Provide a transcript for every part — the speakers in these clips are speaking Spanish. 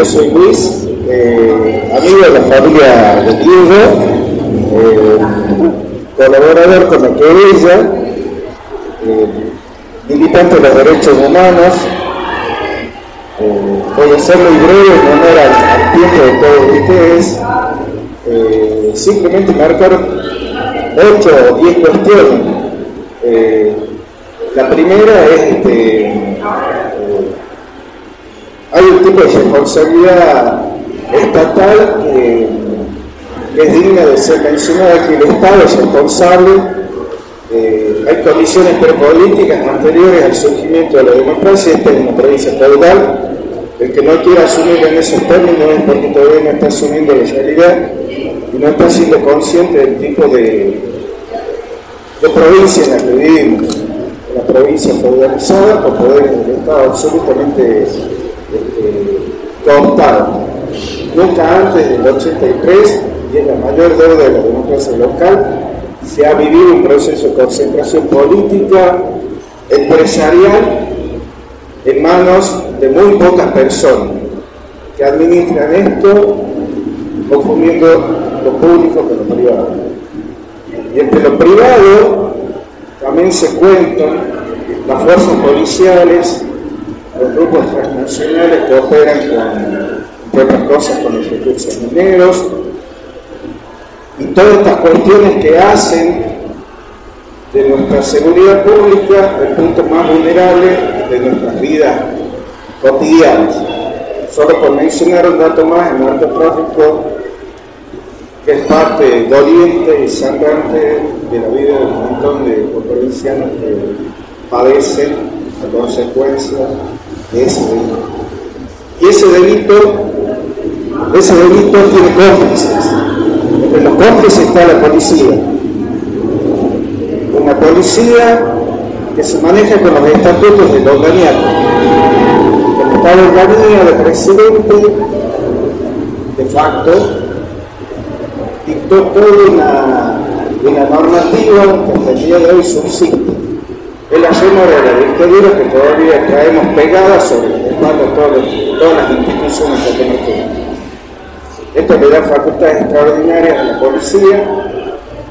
Yo soy Luis, eh, amigo de la familia de Diego, eh, colaborador con la querella, eh, militante de los derechos humanos. Voy a ser muy breve en honor al, tiempo de todos ustedes. Eh, simplemente marcar ocho o diez cuestiones. Eh, la primera es este, hay un tipo de responsabilidad estatal que, es digna de ser mencionada, que el Estado es responsable. Eh, hay condiciones prepolíticas anteriores al surgimiento de la democracia, esta es una provincia feudal. El que no quiera asumir en esos términos es porque todavía no está asumiendo la realidad y no está siendo consciente del tipo de, de provincia en la que vivimos. Una provincia feudalizada con poderes del Estado absolutamente cooptados. Nunca antes del 83, y es la mayor deuda de la democracia local, se ha vivido un proceso de concentración política, empresarial, en manos de muy pocas personas que administran esto confundiendo lo público con lo privado. Y entre lo privado también se cuentan las fuerzas policiales, los grupos transnacionales que operan con, otras cosas, con los recursos mineros, y todas estas cuestiones que hacen de nuestra seguridad pública el punto más vulnerable de nuestras vidas cotidianas. Solo por mencionar un dato más, el narcotráfico, que es parte doliente y sangrante de la vida de un montón de provincianos que padecen a consecuencia ese delito. Y ese delito, ese delito tiene cómplices. Entre los cómplices está la policía. Una policía que se maneja con los estatutos de Longaniato. Como está Longanía de presidente, de facto, dictó toda una, una normativa que hasta el día de hoy subsiste. De la dictadura que todavía traemos pegada sobre el espalda de todas, las instituciones que tenemos. Esto le da facultades extraordinarias a la policía,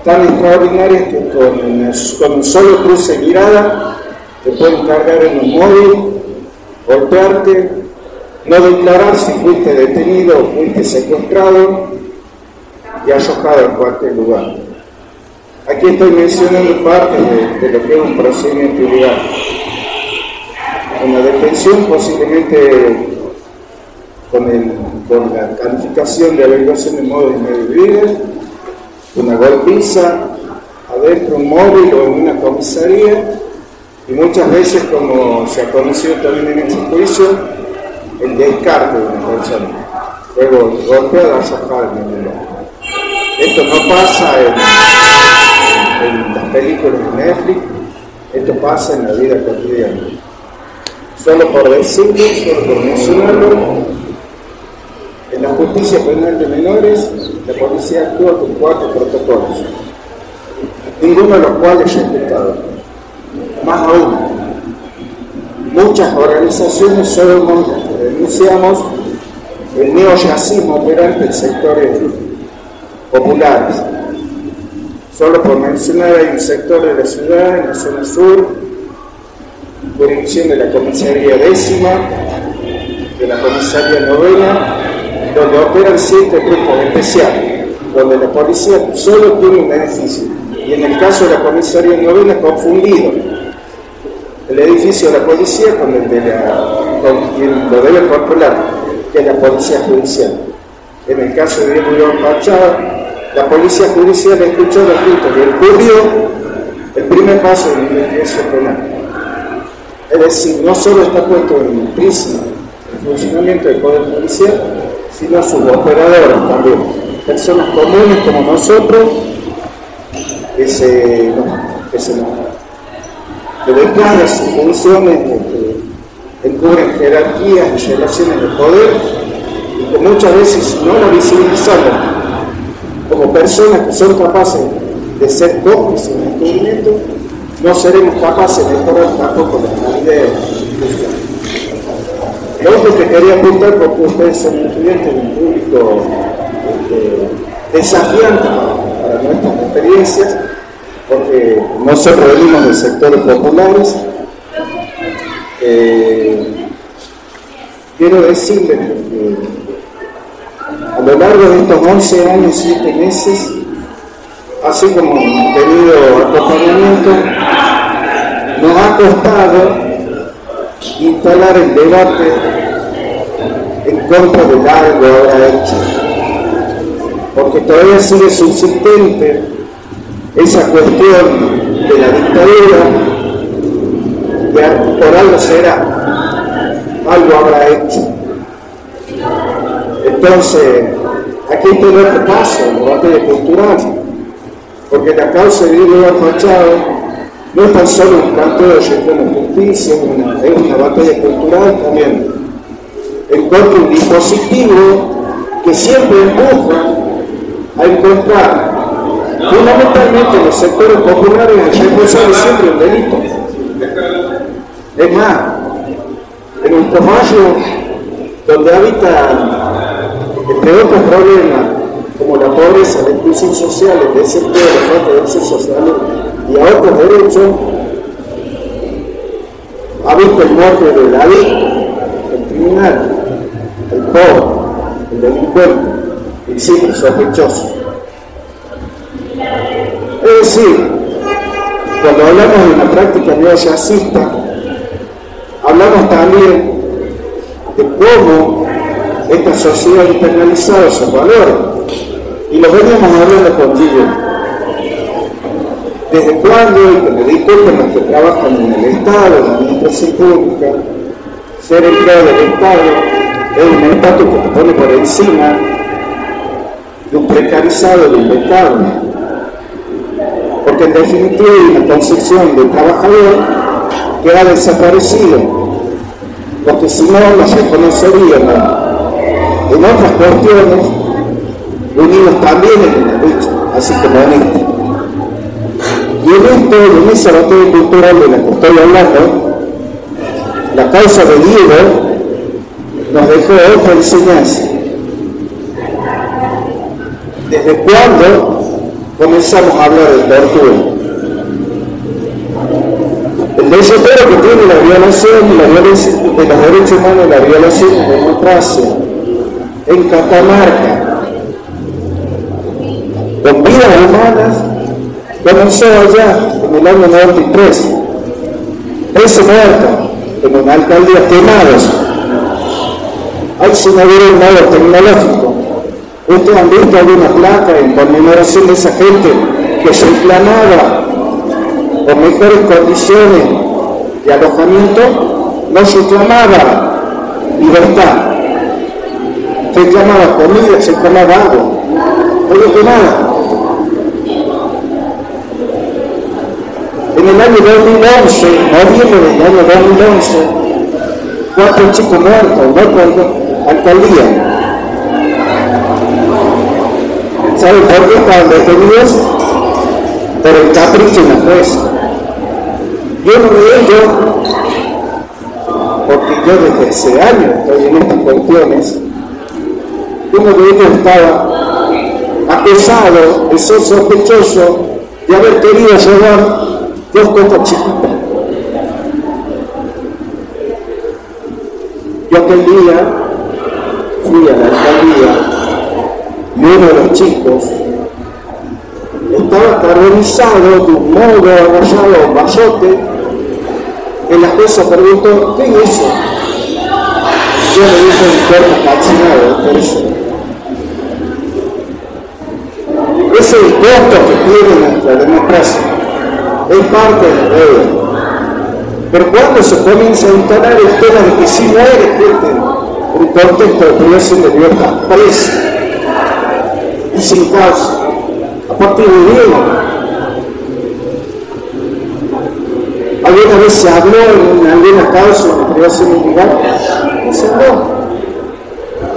tan extraordinarias que con, un solo cruce de mirada te pueden cargar en un móvil, golpearte, no declarar si fuiste detenido o fuiste secuestrado y alojado en cualquier lugar. Aquí estoy mencionando parte de, lo que es un procedimiento ilegal. Una detención posiblemente con, la calificación de averiguación de modo de medio vida, una golpiza adentro de un móvil o en una comisaría y muchas veces, como se ha conocido también en este juicio, el descarte de una persona. Luego golpeada, en el. Esto no pasa en, en las películas de Netflix, esto pasa en la vida cotidiana. Solo por decirlo, solo por mencionarlo, en la justicia penal de menores, la policía actúa con cuatro protocolos, ninguno de los cuales es respetado. Más aún, muchas organizaciones solo denunciamos el neoyacismo operante en sectores populares. Solo por mencionar, hay un sector de la ciudad, en la zona sur, jurisdicción de la comisaría décima, de la comisaría novena, donde operan siete grupos especiales, donde la policía solo tiene un edificio, y en el caso de la comisaría novena, confundido el edificio de la policía con el de la, con quien lo debe controlar, que es la policía judicial. En el caso de Diego Pachada, la policía judicial escuchó los gritos y ocurrió el primer paso de la investigación penal. Es decir, no solo está puesto en crisis el funcionamiento del Poder Policial, sino sus operadores también. Personas comunes como nosotros que se, que se que declaran sus funciones, que encubren jerarquías y relaciones de poder y que muchas veces no la visibilizamos como personas que son capaces de ser cómplices en el encubrimiento, no seremos capaces de mejorar tampoco la calidad de. Lo otro que quería apuntar, porque ustedes son estudiantes de un público este, desafiante para nuestras experiencias, porque nosotros venimos de sectores populares. Eh, quiero decirles que a lo largo de estos 11 años, 7 meses, así como tenido acompañamiento, nos ha costado instalar el debate en contra de algo ahora hecho, porque todavía sigue subsistente esa cuestión de la dictadura, de por algo será, algo habrá hecho. Entonces, aquí está otro paso, el debate cultural, porque la causa de Diego Machado no es tan solo un canto de de justicia, es una, batalla cultural también. Encuentra un dispositivo que siempre empuja a encontrar fundamentalmente en los sectores populares el responsable siempre un delito. Es más, en nuestro mayo, donde habita, entre otros problemas, como la pobreza, la exclusión social, el desempleo, la falta de derechos sociales y a otros derechos, ha visto el muerte de David, el criminal, el pobre, el delincuente, el simple sospechoso. Es decir, cuando hablamos de una práctica neoyacista, hablamos también de cómo esta sociedad ha internalizado sus valores. Y lo veníamos hablando contigo. ¿Desde cuándo, y que me di cuenta los que trabajan en el Estado, en la administración pública, ser empleado del Estado es un estatus que te pone por encima de un precarizado del Estado? porque en definitiva hay una concepción del trabajador que ha desaparecido, porque si no la reconoceríamos en otras cuestiones, unidos también en la lucha, así como en esta. Y en esto, en esa batalla cultural de la que estoy hablando, la causa de Diego nos dejó otra enseñanza. ¿Desde cuándo comenzamos a hablar de tortura. El desespero que tiene la violación la de los derechos humanos, la violación de democracia en Catamarca, con vidas humanas, comenzó allá en el año 93. Ese muerto en una alcaldía quemados. Hay haber un modo tecnológico Ustedes han visto alguna placa en conmemoración de esa gente que se reclamaba por mejores condiciones de alojamiento, no se reclamaba libertad, se reclamaba comida, se reclamaba agua, no que nada. En el año 2011, noviembre del año 2011, cuatro chicos muertos, no alcaldía. ¿Saben por qué estaban detenidos? Por el capricho de la. Yo no de ellos, porque yo desde ese año estoy en estas cuestiones, uno de ellos estaba acusado de ser sospechoso de haber querido llevar dos cosas chiquitas. Yo aquel día fui a la alcaldía y uno de los chicos estaba carbonizado de un modo agarrado bayote en la jueza preguntó ¿qué es eso? yo le dije un cuerpo calcinado por eso ese costo que tiene nuestra democracia es parte de la deuda pero cuando se comienza a instalar el tema de que si muere gente un contexto de privación de libertad preso y sin causa. A partir de Diego, alguna vez se habló en alguna causa de privación ilegal, no se habló.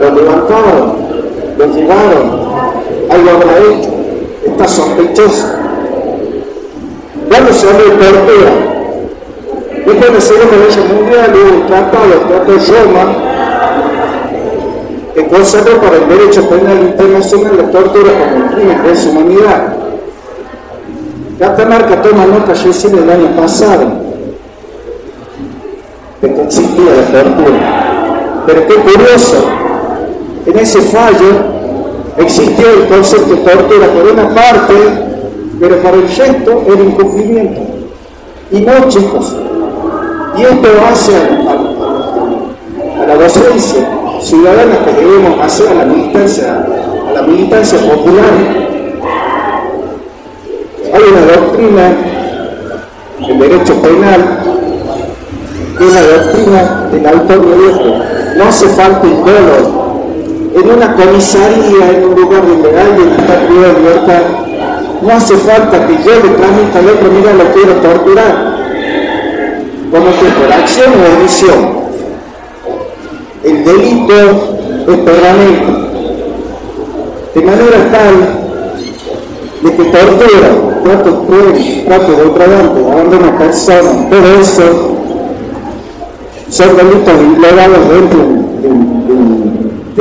Lo levantaron, lo llevaron, algo habrá hecho, está sospechoso. Cuando se habla de tortura, después de ser una ley mundial, hubo un tratado, el Tratado Roma, que consagra para el derecho penal internacional la tortura como un crimen de humanidad. Catamarca toma nota recién el año pasado de que existía la tortura. Pero qué curioso, en ese fallo existió el concepto de tortura por una parte, pero para el resto el incumplimiento. Y no, chicos. Y esto hace a, la docencia ciudadanas que debemos hacer a la militancia, a la militancia popular. Hay una doctrina del derecho penal, que es la doctrina del autor viejo. No hace falta indolo. En una comisaría, en un lugar donde alguien está privado de libertad, no hace falta que yo le transmita al otro, mira, lo quiero torturar. Como que por acción o omisión el delito es permanente, de manera tal de que tortura, trato cruel, trato degradante, abandono a personas, todo eso son delitos ilegales dentro de,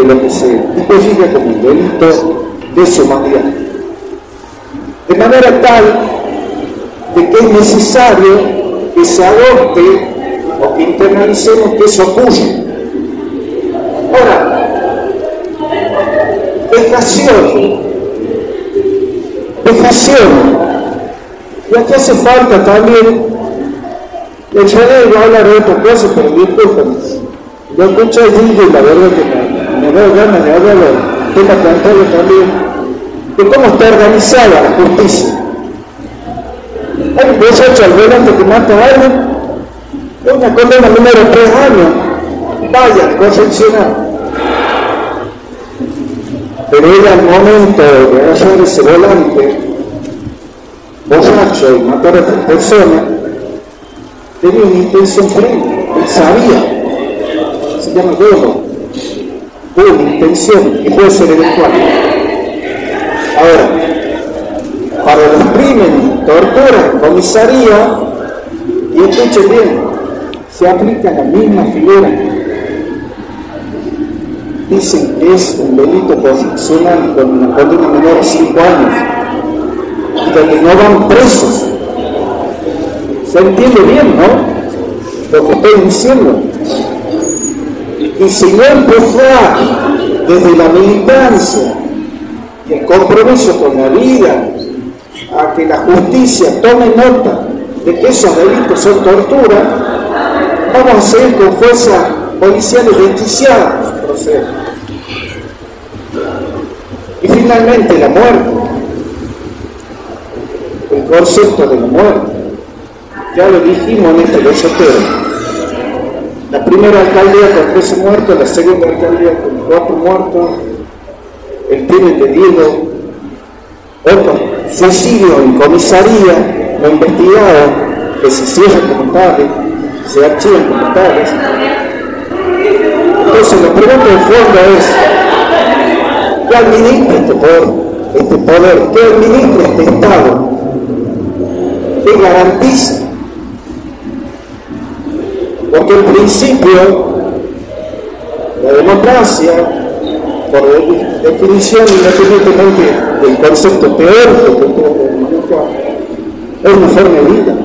lo que se tipifica como el delito de su humanidad. De manera tal de que es necesario que se adopte o que internalicemos que eso ocurre Ahora, vejación, vejación. Y aquí hace falta también, le echaré a hablar de otra cosa, pero disculpen. Yo escucho el y la verdad que me, da ganas de hablar de tema plantario también, de cómo está organizada la justicia. Hay un muchacho al volante que mata a alguien, es una condena número 3 años vaya, concepcionar. Pero ella al momento de hacer ese volante, borracho y matar a otra persona, tenía una intención previa, él sabía, se llama tuvo una intención y puede ser eventual. Ahora, para los crímenes, tortura, comisaría, y escuchen bien, se aplica la misma figura dicen que es un delito constitucional con una condena menor de 5 años y donde no van presos. ¿Se entiende bien, no? Lo que estoy diciendo. Y si no empujar desde la militancia el compromiso con la vida a que la justicia tome nota de que esos delitos son tortura, vamos a seguir con fuerzas policiales desquiciadas. Y finalmente la muerte, el concepto de la muerte. Ya lo dijimos en este lechotero. La primera alcaldía con 13 muertos, la segunda alcaldía con 4 muertos, el crimen de Diego, otro suicidio en comisaría, no investigado, que se cierran como tales, se archivan como tales. Entonces la pregunta de fondo es, ¿Qué administra este poder, este poder? ¿Qué administra este Estado? ¿Qué garantiza? Porque en principio la democracia, por definición, independientemente del concepto teórico que ustedes manejar, es una forma de vida,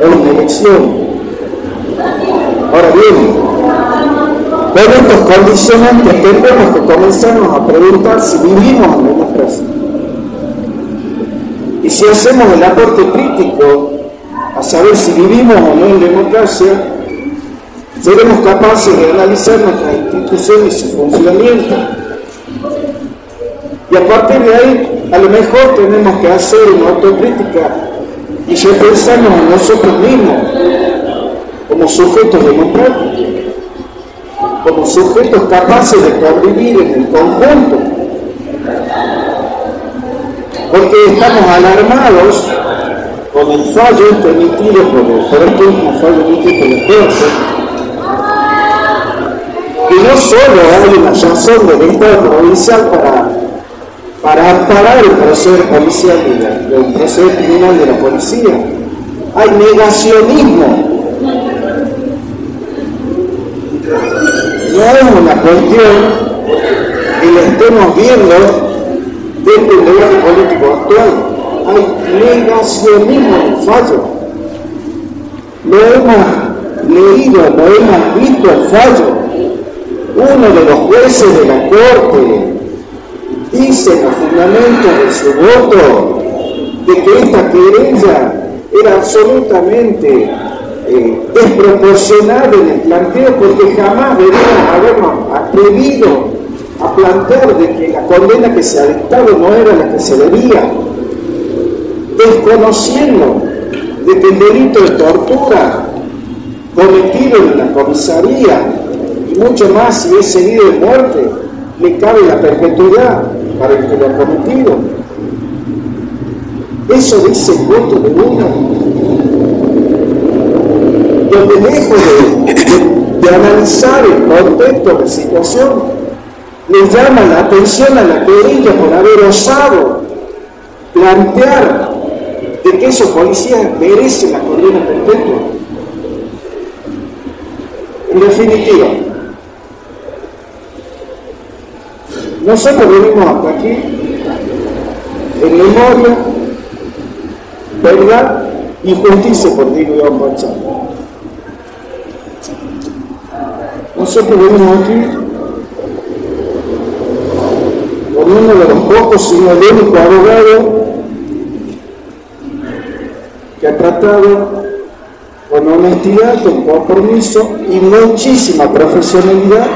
es una elección. Ahora bien, con estos condicionantes tendremos que comenzarnos a preguntar si vivimos en democracia. Y si hacemos el aporte crítico saber si vivimos o no en democracia, seremos capaces de analizar nuestras instituciones y su funcionamiento. Y a partir de ahí, a lo mejor tenemos que hacer una autocrítica y repensarnos en nosotros mismos como sujetos democráticos como sujetos capaces de convivir en el conjunto. Porque estamos alarmados con el fallo emitido por, el, por este último fallo por el Corte, que no solo hay una razón del Estado provincial para, para amparar el proceder policial el proceder criminal de la policía, hay negacionismo no es cuestión que la estemos viendo dentro del debate político actual. Hay negacionismo fallo. Lo hemos leído, lo hemos visto fallo. Uno de los jueces de la Corte dice en los fundamentos de su voto de que esta querella era absolutamente eh, desproporcionada en el planteo porque jamás deberíamos habernos atrevido a plantear de que la condena que se ha dictado no era la que se debía, desconociendo de que el delito de tortura cometido en la comisaría y mucho más si es seguido de muerte, le cabe la perpetuidad para el que lo ha cometido. Eso dice el voto de uno. Donde lejos de, analizar el contexto de situación, le llama la atención a la querella por haber osado plantear esos policías merecen la condena perpetua. En definitiva, nosotros venimos hasta aquí en memoria verdad y justicia por Diego Iván. Nosotros venimos aquí con uno de los pocos, sino el único que ha tratado con honestidad, con compromiso y muchísima profesionalidad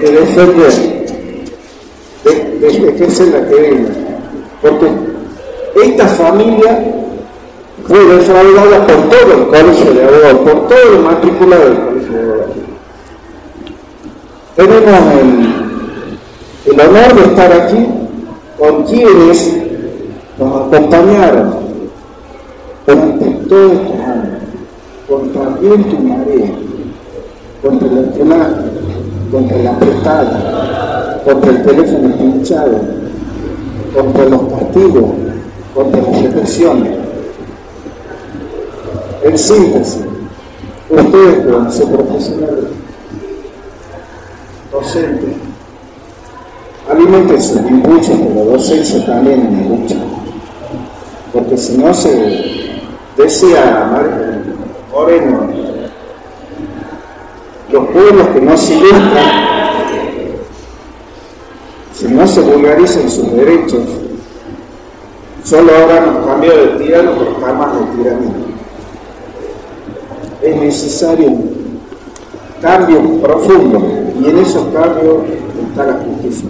de defender, de, de ejercer la querella. Porque esta familia fue defraudada por todo el colegio de abogados, por todo el matriculado del colegio de abogados. Tenemos el, el honor de estar aquí con quienes nos acompañaron durante todos estos años, contra viento y marea, contra el espionaje, contra la apretada, contra el teléfono pinchado, contra los castigos, contra las represiones en síntesis, ustedes como ser profesionales, docentes, alimenten sus impulsos, pero docencia también la lucha. Porque si no se decía Moreno, los pueblos que no se ilustran, si no se vulgarizan sus derechos, solo ahora nos cambió de tirano, pero jamás de tiranía es necesario un cambio profundo y en esos cambios está la justicia.